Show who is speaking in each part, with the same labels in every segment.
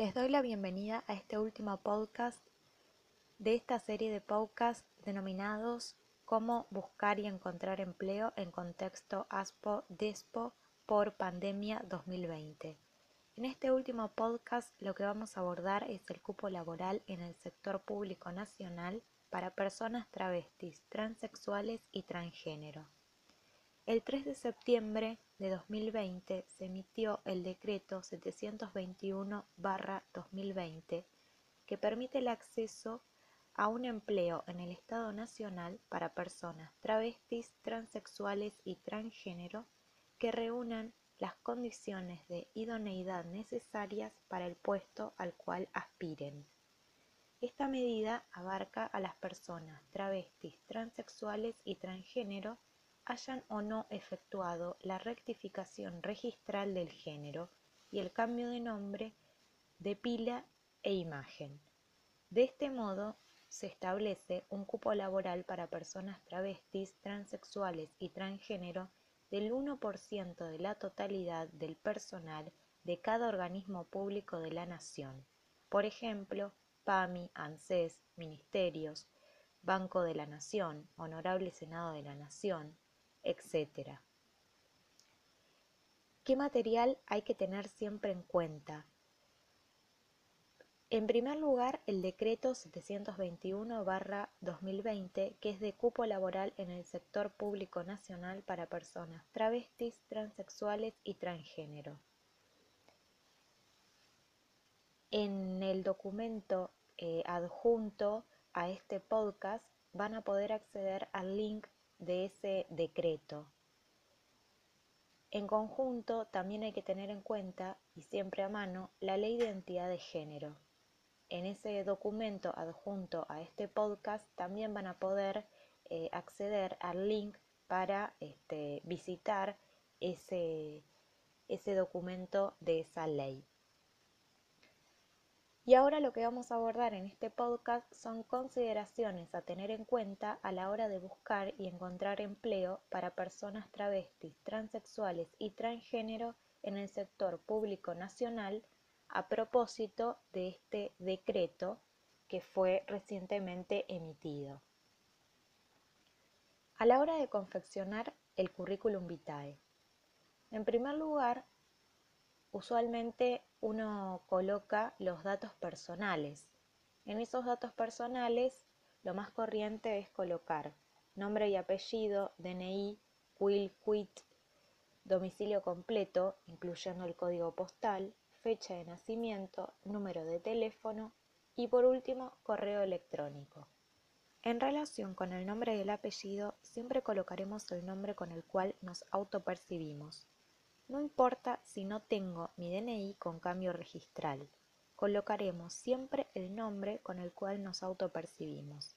Speaker 1: Les doy la bienvenida a este último podcast de esta serie de podcasts denominados Cómo buscar y encontrar empleo en contexto ASPO-DESPO por pandemia 2020. En este último podcast lo que vamos a abordar es el cupo laboral en el sector público nacional para personas travestis, transexuales y transgénero. El 3 de septiembre de 2020 se emitió el decreto 721-2020 que permite el acceso a un empleo en el Estado Nacional para personas travestis, transexuales y transgénero que reúnan las condiciones de idoneidad necesarias para el puesto al cual aspiren. Esta medida abarca a las personas travestis, transexuales y transgénero hayan o no efectuado la rectificación registral del género y el cambio de nombre de pila e imagen. De este modo, se establece un cupo laboral para personas travestis, transexuales y transgénero del 1% de la totalidad del personal de cada organismo público de la Nación. Por ejemplo, PAMI, ANSES, Ministerios, Banco de la Nación, Honorable Senado de la Nación, etc. ¿Qué material hay que tener siempre en cuenta? En primer lugar, el decreto 721-2020, que es de cupo laboral en el sector público nacional para personas travestis, transexuales y transgénero. En el documento eh, adjunto a este podcast van a poder acceder al link de ese decreto. En conjunto, también hay que tener en cuenta, y siempre a mano, la ley de identidad de género. En ese documento adjunto a este podcast también van a poder eh, acceder al link para este, visitar ese, ese documento de esa ley. Y ahora lo que vamos a abordar en este podcast son consideraciones a tener en cuenta a la hora de buscar y encontrar empleo para personas travestis, transexuales y transgénero en el sector público nacional a propósito de este decreto que fue recientemente emitido. A la hora de confeccionar el currículum vitae. En primer lugar, usualmente uno coloca los datos personales. En esos datos personales lo más corriente es colocar nombre y apellido, DNI, will, quit, domicilio completo, incluyendo el código postal, fecha de nacimiento, número de teléfono y por último correo electrónico. En relación con el nombre y el apellido, siempre colocaremos el nombre con el cual nos autopercibimos. No importa si no tengo mi DNI con cambio registral, colocaremos siempre el nombre con el cual nos autopercibimos.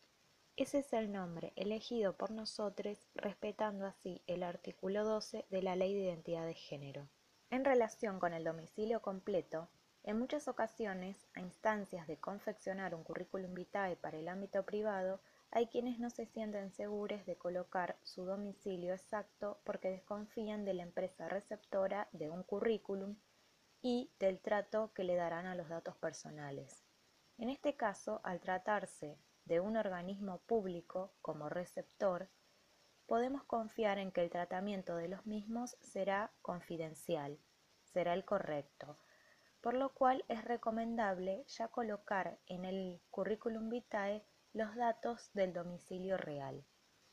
Speaker 1: Ese es el nombre elegido por nosotros respetando así el artículo 12 de la Ley de Identidad de Género. En relación con el domicilio completo, en muchas ocasiones, a instancias de confeccionar un currículum vitae para el ámbito privado, hay quienes no se sienten seguros de colocar su domicilio exacto porque desconfían de la empresa receptora de un currículum y del trato que le darán a los datos personales. En este caso, al tratarse de un organismo público como receptor, podemos confiar en que el tratamiento de los mismos será confidencial, será el correcto, por lo cual es recomendable ya colocar en el currículum vitae los datos del domicilio real.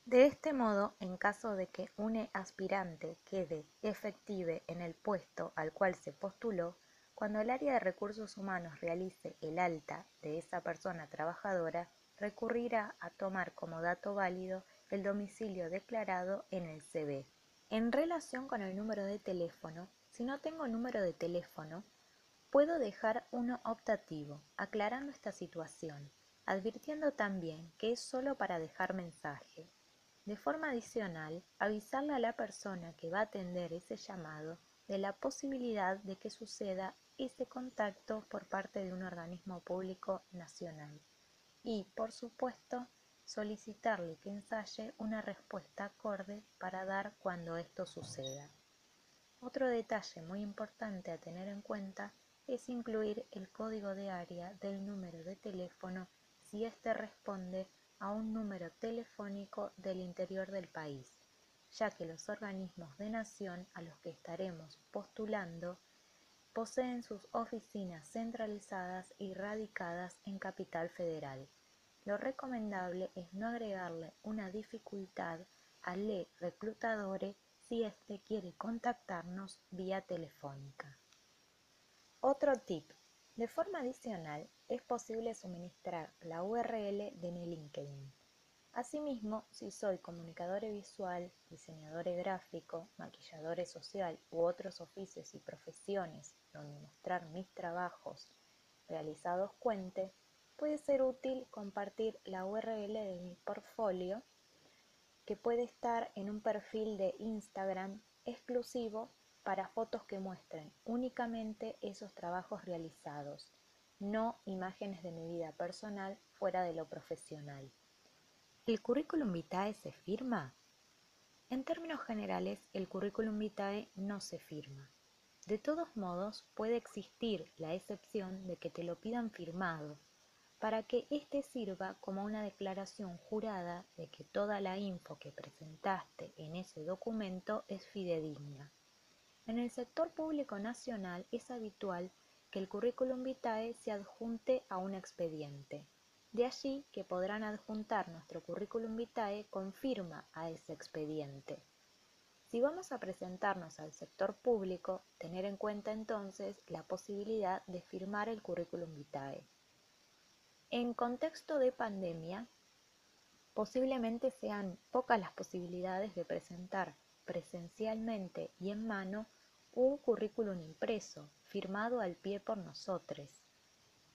Speaker 1: De este modo, en caso de que un aspirante quede efective en el puesto al cual se postuló, cuando el área de recursos humanos realice el alta de esa persona trabajadora, recurrirá a tomar como dato válido el domicilio declarado en el CV. En relación con el número de teléfono, si no tengo número de teléfono, puedo dejar uno optativo, aclarando esta situación advirtiendo también que es solo para dejar mensaje. De forma adicional, avisarle a la persona que va a atender ese llamado de la posibilidad de que suceda ese contacto por parte de un organismo público nacional y, por supuesto, solicitarle que ensaye una respuesta acorde para dar cuando esto suceda. Otro detalle muy importante a tener en cuenta es incluir el código de área del número de teléfono si éste responde a un número telefónico del interior del país, ya que los organismos de nación a los que estaremos postulando poseen sus oficinas centralizadas y radicadas en Capital Federal. Lo recomendable es no agregarle una dificultad al e-reclutadore si éste quiere contactarnos vía telefónica. Otro tip. De forma adicional, es posible suministrar la URL de mi LinkedIn. Asimismo, si soy comunicador visual, diseñador gráfico, maquillador social u otros oficios y profesiones donde mostrar mis trabajos realizados cuente, puede ser útil compartir la URL de mi portfolio que puede estar en un perfil de Instagram exclusivo para fotos que muestren únicamente esos trabajos realizados, no imágenes de mi vida personal fuera de lo profesional. ¿El currículum vitae se firma? En términos generales, el currículum vitae no se firma. De todos modos, puede existir la excepción de que te lo pidan firmado, para que éste sirva como una declaración jurada de que toda la info que presentaste en ese documento es fidedigna. En el sector público nacional es habitual que el currículum vitae se adjunte a un expediente. De allí que podrán adjuntar nuestro currículum vitae con firma a ese expediente. Si vamos a presentarnos al sector público, tener en cuenta entonces la posibilidad de firmar el currículum vitae. En contexto de pandemia, posiblemente sean pocas las posibilidades de presentar presencialmente y en mano un currículum impreso, firmado al pie por nosotros.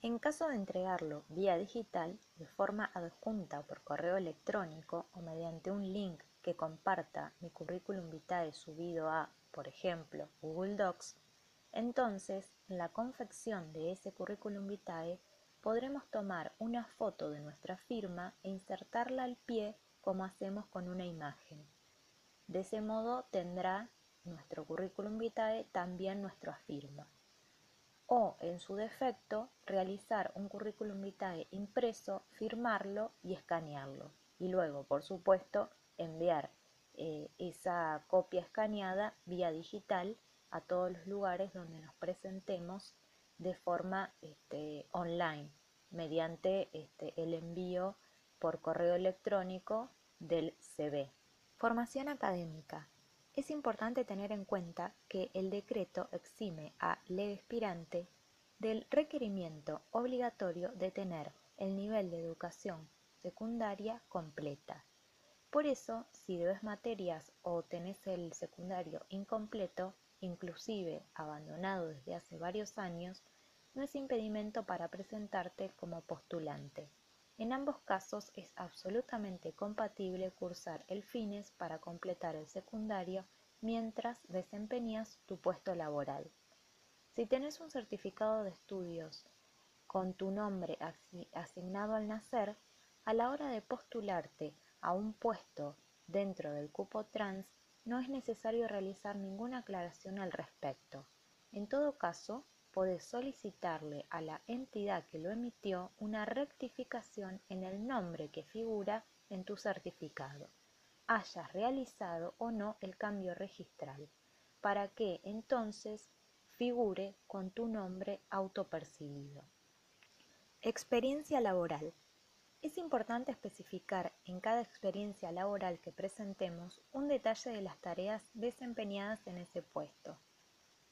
Speaker 1: En caso de entregarlo vía digital, de forma adjunta o por correo electrónico o mediante un link que comparta mi currículum vitae subido a, por ejemplo, Google Docs, entonces en la confección de ese currículum vitae podremos tomar una foto de nuestra firma e insertarla al pie como hacemos con una imagen. De ese modo tendrá nuestro currículum vitae también nuestra firma. O, en su defecto, realizar un currículum vitae impreso, firmarlo y escanearlo. Y luego, por supuesto, enviar eh, esa copia escaneada vía digital a todos los lugares donde nos presentemos de forma este, online mediante este, el envío por correo electrónico del CV. Formación académica. Es importante tener en cuenta que el decreto exime a aspirante del requerimiento obligatorio de tener el nivel de educación secundaria completa. Por eso, si debes materias o tenés el secundario incompleto, inclusive abandonado desde hace varios años, no es impedimento para presentarte como postulante. En ambos casos es absolutamente compatible cursar el FINES para completar el secundario mientras desempeñas tu puesto laboral. Si tenés un certificado de estudios con tu nombre asignado al nacer, a la hora de postularte a un puesto dentro del cupo trans, no es necesario realizar ninguna aclaración al respecto. En todo caso, podés solicitarle a la entidad que lo emitió una rectificación en el nombre que figura en tu certificado, hayas realizado o no el cambio registral, para que entonces figure con tu nombre autopercibido. Experiencia laboral. Es importante especificar en cada experiencia laboral que presentemos un detalle de las tareas desempeñadas en ese puesto.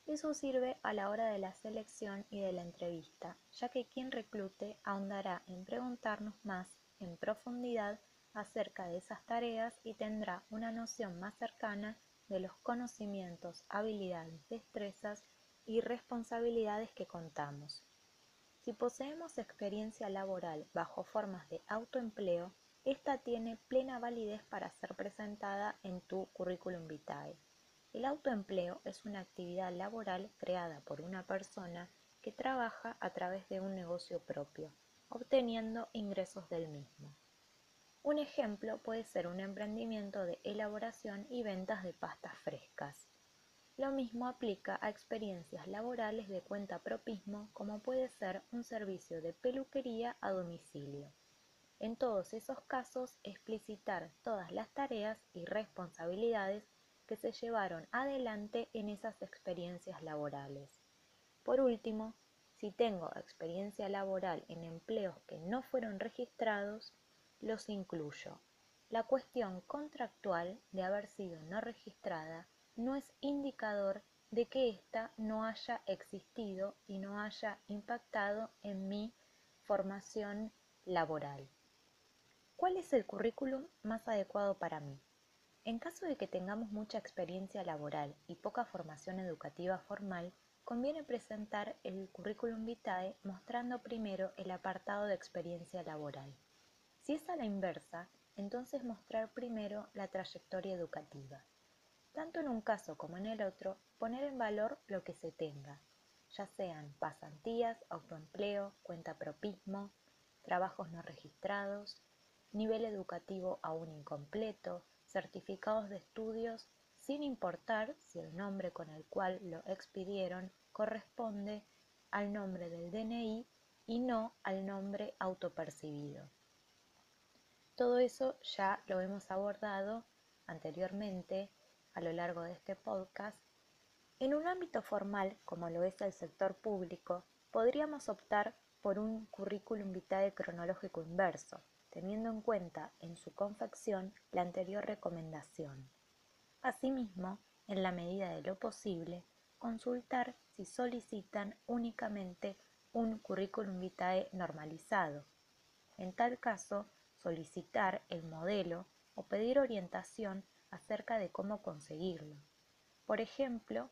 Speaker 1: Eso sirve a la hora de la selección y de la entrevista, ya que quien reclute ahondará en preguntarnos más en profundidad acerca de esas tareas y tendrá una noción más cercana de los conocimientos, habilidades, destrezas y responsabilidades que contamos. Si poseemos experiencia laboral bajo formas de autoempleo, esta tiene plena validez para ser presentada en tu currículum vitae. El autoempleo es una actividad laboral creada por una persona que trabaja a través de un negocio propio, obteniendo ingresos del mismo. Un ejemplo puede ser un emprendimiento de elaboración y ventas de pastas frescas. Lo mismo aplica a experiencias laborales de cuenta propismo como puede ser un servicio de peluquería a domicilio. En todos esos casos, explicitar todas las tareas y responsabilidades que se llevaron adelante en esas experiencias laborales. Por último, si tengo experiencia laboral en empleos que no fueron registrados, los incluyo. La cuestión contractual de haber sido no registrada no es indicador de que ésta no haya existido y no haya impactado en mi formación laboral. ¿Cuál es el currículum más adecuado para mí? En caso de que tengamos mucha experiencia laboral y poca formación educativa formal, conviene presentar el currículum vitae mostrando primero el apartado de experiencia laboral. Si es a la inversa, entonces mostrar primero la trayectoria educativa. Tanto en un caso como en el otro, poner en valor lo que se tenga, ya sean pasantías, autoempleo, cuentapropismo, trabajos no registrados, nivel educativo aún incompleto, certificados de estudios, sin importar si el nombre con el cual lo expidieron corresponde al nombre del DNI y no al nombre autopercibido. Todo eso ya lo hemos abordado anteriormente a lo largo de este podcast, en un ámbito formal como lo es el sector público, podríamos optar por un currículum vitae cronológico inverso, teniendo en cuenta en su confección la anterior recomendación. Asimismo, en la medida de lo posible, consultar si solicitan únicamente un currículum vitae normalizado. En tal caso, solicitar el modelo o pedir orientación acerca de cómo conseguirlo. Por ejemplo,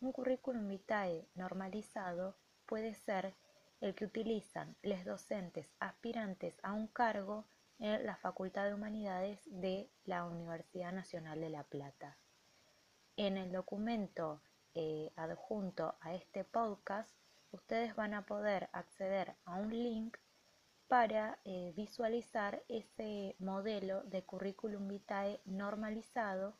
Speaker 1: un currículum vitae normalizado puede ser el que utilizan los docentes aspirantes a un cargo en la Facultad de Humanidades de la Universidad Nacional de La Plata. En el documento eh, adjunto a este podcast, ustedes van a poder acceder a un link para eh, visualizar ese modelo de currículum vitae normalizado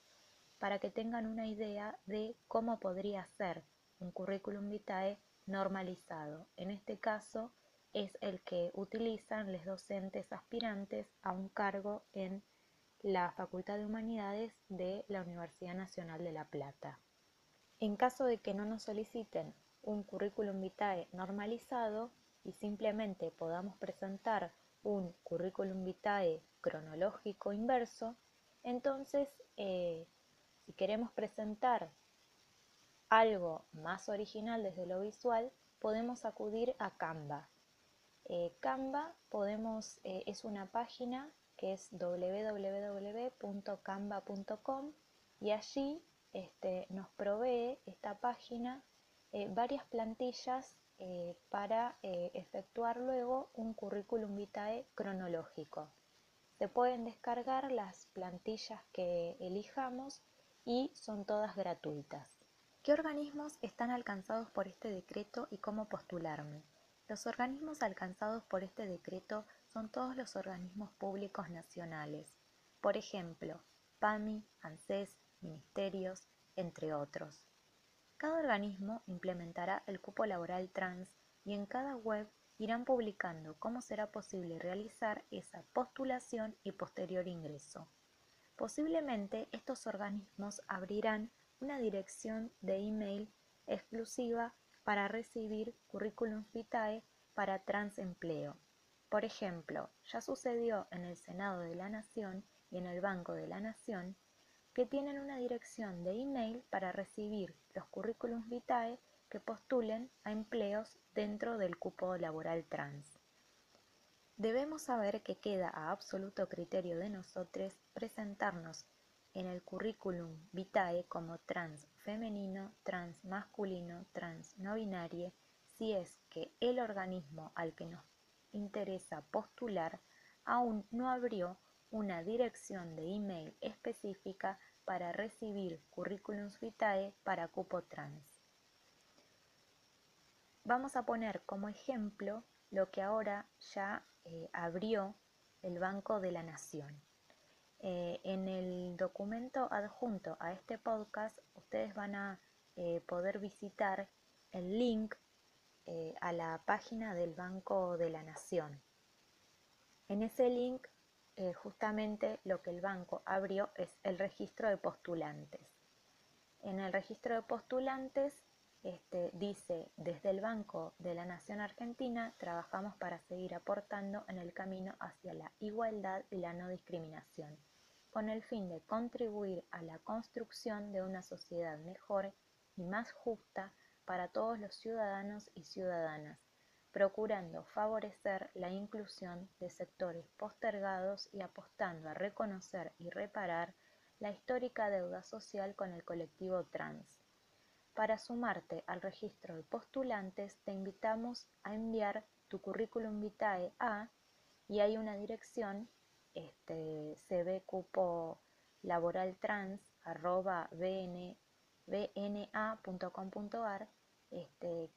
Speaker 1: para que tengan una idea de cómo podría ser un currículum vitae normalizado. En este caso es el que utilizan los docentes aspirantes a un cargo en la Facultad de Humanidades de la Universidad Nacional de La Plata. En caso de que no nos soliciten un currículum vitae normalizado, y simplemente podamos presentar un currículum vitae cronológico inverso, entonces eh, si queremos presentar algo más original desde lo visual, podemos acudir a Canva. Eh, Canva eh, es una página que es www.canva.com y allí este, nos provee esta página varias plantillas eh, para eh, efectuar luego un currículum vitae cronológico. Se pueden descargar las plantillas que elijamos y son todas gratuitas. ¿Qué organismos están alcanzados por este decreto y cómo postularme? Los organismos alcanzados por este decreto son todos los organismos públicos nacionales, por ejemplo, PAMI, ANSES, ministerios, entre otros. Cada organismo implementará el cupo laboral trans y en cada web irán publicando cómo será posible realizar esa postulación y posterior ingreso. Posiblemente estos organismos abrirán una dirección de email exclusiva para recibir currículum vitae para transempleo. Por ejemplo, ya sucedió en el Senado de la Nación y en el Banco de la Nación que tienen una dirección de email para recibir los currículums vitae que postulen a empleos dentro del cupo laboral trans. Debemos saber que queda a absoluto criterio de nosotros presentarnos en el currículum vitae como trans femenino, trans masculino, trans no binario, si es que el organismo al que nos interesa postular aún no abrió una dirección de email específica para recibir currículums vitae para cupo trans. Vamos a poner como ejemplo lo que ahora ya eh, abrió el Banco de la Nación. Eh, en el documento adjunto a este podcast ustedes van a eh, poder visitar el link eh, a la página del Banco de la Nación. En ese link justamente lo que el banco abrió es el registro de postulantes. En el registro de postulantes este, dice, desde el Banco de la Nación Argentina trabajamos para seguir aportando en el camino hacia la igualdad y la no discriminación, con el fin de contribuir a la construcción de una sociedad mejor y más justa para todos los ciudadanos y ciudadanas, procurando favorecer la inclusión de sectores postergados y apostando a reconocer y reparar la histórica deuda social con el colectivo trans. Para sumarte al registro de postulantes, te invitamos a enviar tu currículum vitae a, y hay una dirección, este, cbcupo laboral trans arroba bna.com.ar, este,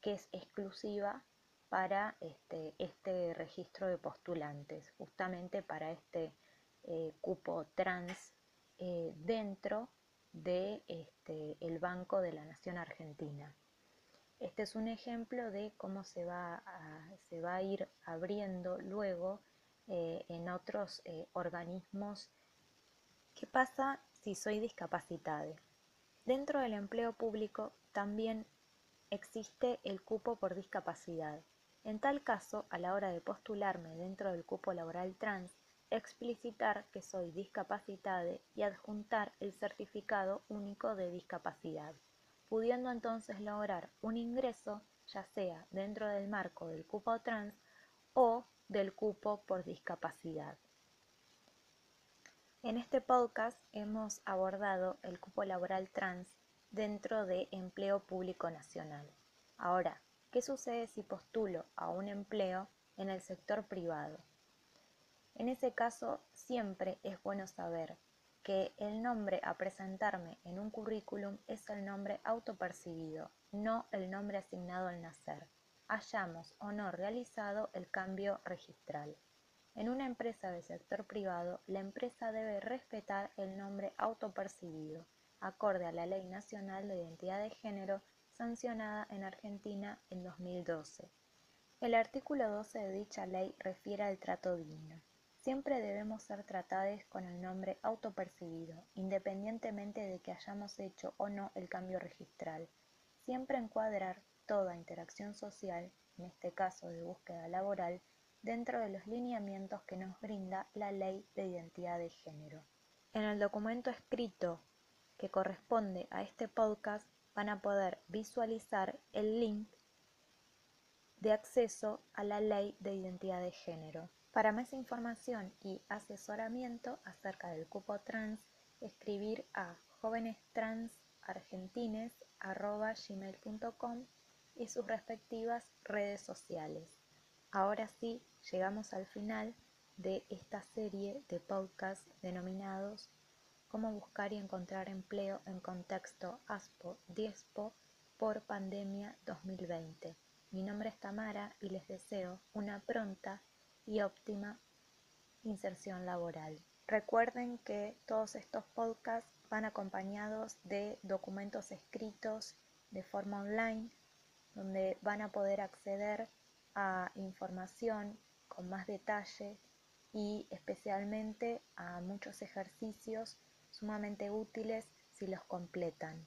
Speaker 1: que es exclusiva para este, este, registro de postulantes, justamente para este eh, cupo trans eh, dentro de este, el Banco de la Nación Argentina. Este es un ejemplo de cómo se va se va a ir abriendo luego eh, en otros eh, organismos. ¿Qué pasa si soy discapacitada? Dentro del empleo público también existe el cupo por discapacidad. En tal caso, a la hora de postularme dentro del cupo laboral trans, explicitar que soy discapacitada y adjuntar el certificado único de discapacidad, pudiendo entonces lograr un ingreso ya sea dentro del marco del cupo trans o del cupo por discapacidad. En este podcast hemos abordado el cupo laboral trans dentro de empleo público nacional. Ahora, ¿qué sucede si postulo a un empleo en el sector privado? En ese caso, siempre es bueno saber que el nombre a presentarme en un currículum es el nombre autopercibido, no el nombre asignado al nacer, hayamos o no realizado el cambio registral. En una empresa del sector privado, la empresa debe respetar el nombre autopercibido, acorde a la Ley Nacional de Identidad de Género sancionada en Argentina en 2012. El artículo 12 de dicha ley refiere al trato digno. Siempre debemos ser tratados con el nombre autopercibido, independientemente de que hayamos hecho o no el cambio registral. Siempre encuadrar toda interacción social, en este caso de búsqueda laboral, dentro de los lineamientos que nos brinda la Ley de Identidad de Género. En el documento escrito que corresponde a este podcast van a poder visualizar el link de acceso a la Ley de Identidad de Género. Para más información y asesoramiento acerca del cupo trans, escribir a jóvenestransargentines.com y sus respectivas redes sociales. Ahora sí, llegamos al final de esta serie de podcasts denominados Cómo buscar y encontrar empleo en contexto ASPO-DIESPO por pandemia 2020. Mi nombre es Tamara y les deseo una pronta y óptima inserción laboral. Recuerden que todos estos podcasts van acompañados de documentos escritos de forma online donde van a poder acceder a información con más detalle y especialmente a muchos ejercicios sumamente útiles si los completan.